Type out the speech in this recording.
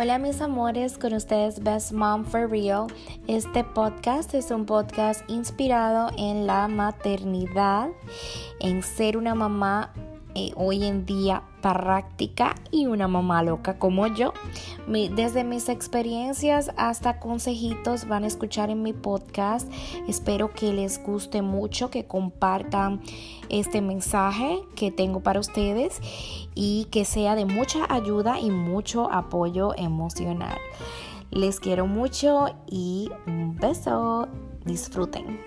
Hola mis amores, con ustedes Best Mom for Real. Este podcast es un podcast inspirado en la maternidad, en ser una mamá eh, hoy en día práctica y una mamá loca como yo. desde mis experiencias hasta consejitos van a escuchar en mi podcast. Espero que les guste mucho, que compartan este mensaje que tengo para ustedes y que sea de mucha ayuda y mucho apoyo emocional. Les quiero mucho y un beso. Disfruten.